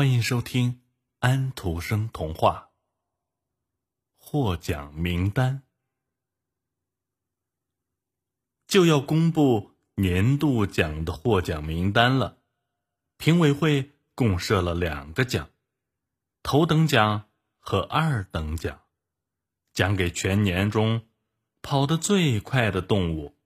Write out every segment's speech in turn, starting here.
欢迎收听安徒生童话。获奖名单就要公布年度奖的获奖名单了。评委会共设了两个奖：头等奖和二等奖，奖给全年中跑得最快的动物。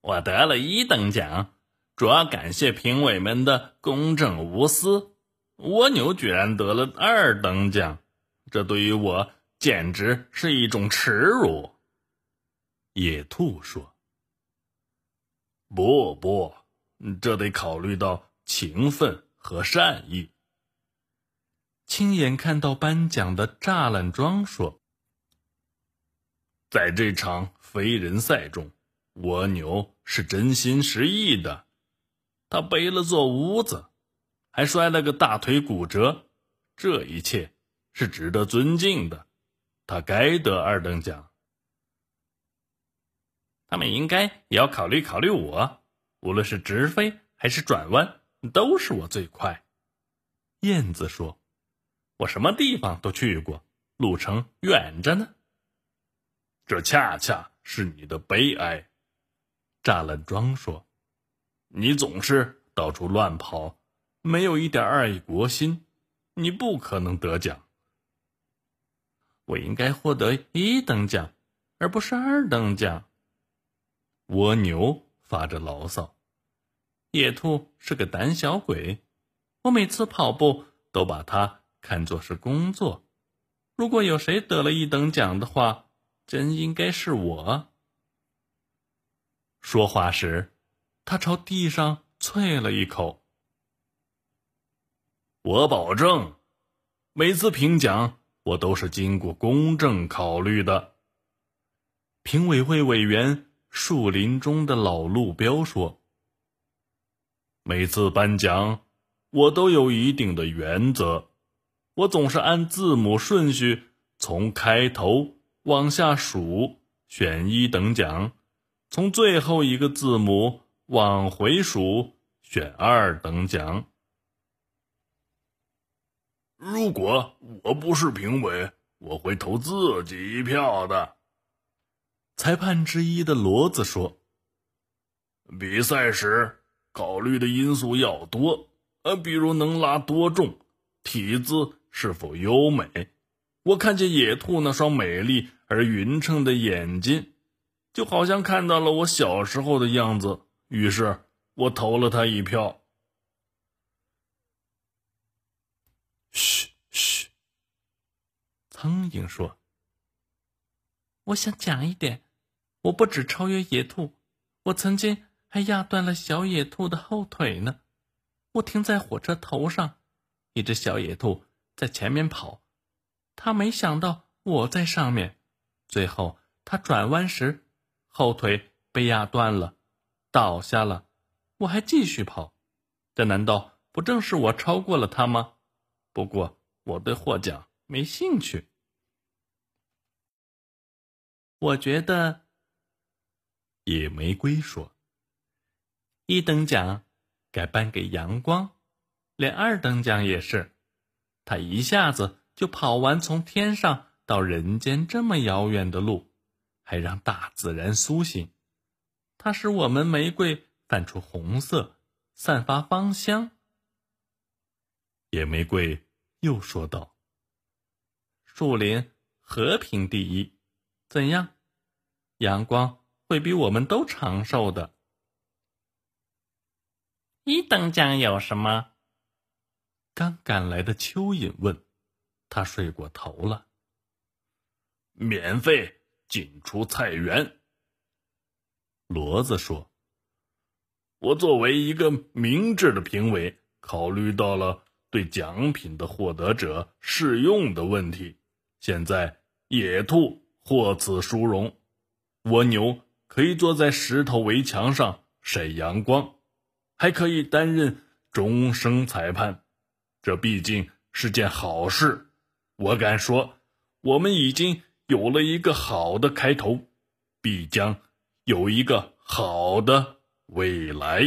我得了一等奖。主要感谢评委们的公正无私。蜗牛居然得了二等奖，这对于我简直是一种耻辱。野兔说：“不不，这得考虑到情分和善意。”亲眼看到颁奖的栅栏庄说：“在这场飞人赛中，蜗牛是真心实意的。”他背了座屋子，还摔了个大腿骨折，这一切是值得尊敬的。他该得二等奖。他们应该也要考虑考虑我，无论是直飞还是转弯，都是我最快。燕子说：“我什么地方都去过，路程远着呢。”这恰恰是你的悲哀。”栅栏庄说。你总是到处乱跑，没有一点爱国心，你不可能得奖。我应该获得一等奖，而不是二等奖。蜗牛发着牢骚，野兔是个胆小鬼，我每次跑步都把它看作是工作。如果有谁得了一等奖的话，真应该是我。说话时。他朝地上啐了一口。我保证，每次评奖我都是经过公正考虑的。评委会委员树林中的老路标说：“每次颁奖，我都有一定的原则，我总是按字母顺序从开头往下数，选一等奖，从最后一个字母。”往回数，选二等奖。如果我不是评委，我会投自己一票的。裁判之一的骡子说：“比赛时考虑的因素要多，呃，比如能拉多重，体姿是否优美。我看见野兔那双美丽而匀称的眼睛，就好像看到了我小时候的样子。”于是我投了他一票。嘘嘘，苍蝇说：“我想讲一点，我不止超越野兔，我曾经还压断了小野兔的后腿呢。我停在火车头上，一只小野兔在前面跑，他没想到我在上面，最后他转弯时后腿被压断了。”倒下了，我还继续跑，这难道不正是我超过了他吗？不过我对获奖没兴趣。我觉得，野玫瑰说：“一等奖该颁给阳光，连二等奖也是。他一下子就跑完从天上到人间这么遥远的路，还让大自然苏醒。”它使我们玫瑰泛出红色，散发芳香。野玫瑰又说道：“树林和平第一，怎样？阳光会比我们都长寿的。”一等奖有什么？刚赶来的蚯蚓问：“他睡过头了。”免费进出菜园。骡子说：“我作为一个明智的评委，考虑到了对奖品的获得者适用的问题。现在，野兔获此殊荣，蜗牛可以坐在石头围墙上晒阳光，还可以担任终生裁判。这毕竟是件好事。我敢说，我们已经有了一个好的开头，必将。”有一个好的未来。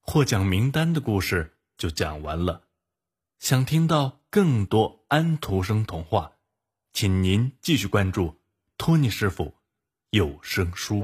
获奖名单的故事就讲完了。想听到更多安徒生童话，请您继续关注托尼师傅有声书。